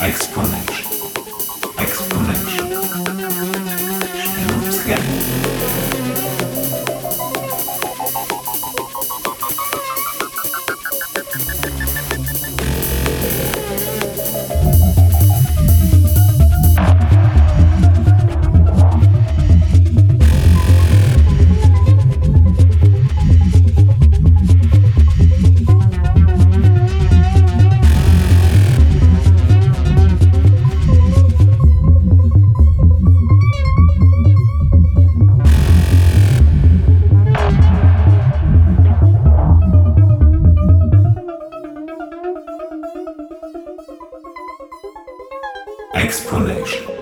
exponentially. explanation.